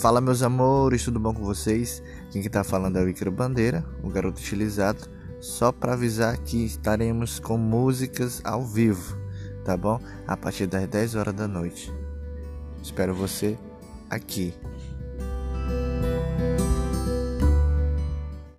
Fala meus amores, tudo bom com vocês? Quem que tá falando é o Icaro Bandeira, o garoto utilizado. Só para avisar que estaremos com músicas ao vivo, tá bom? A partir das 10 horas da noite. Espero você aqui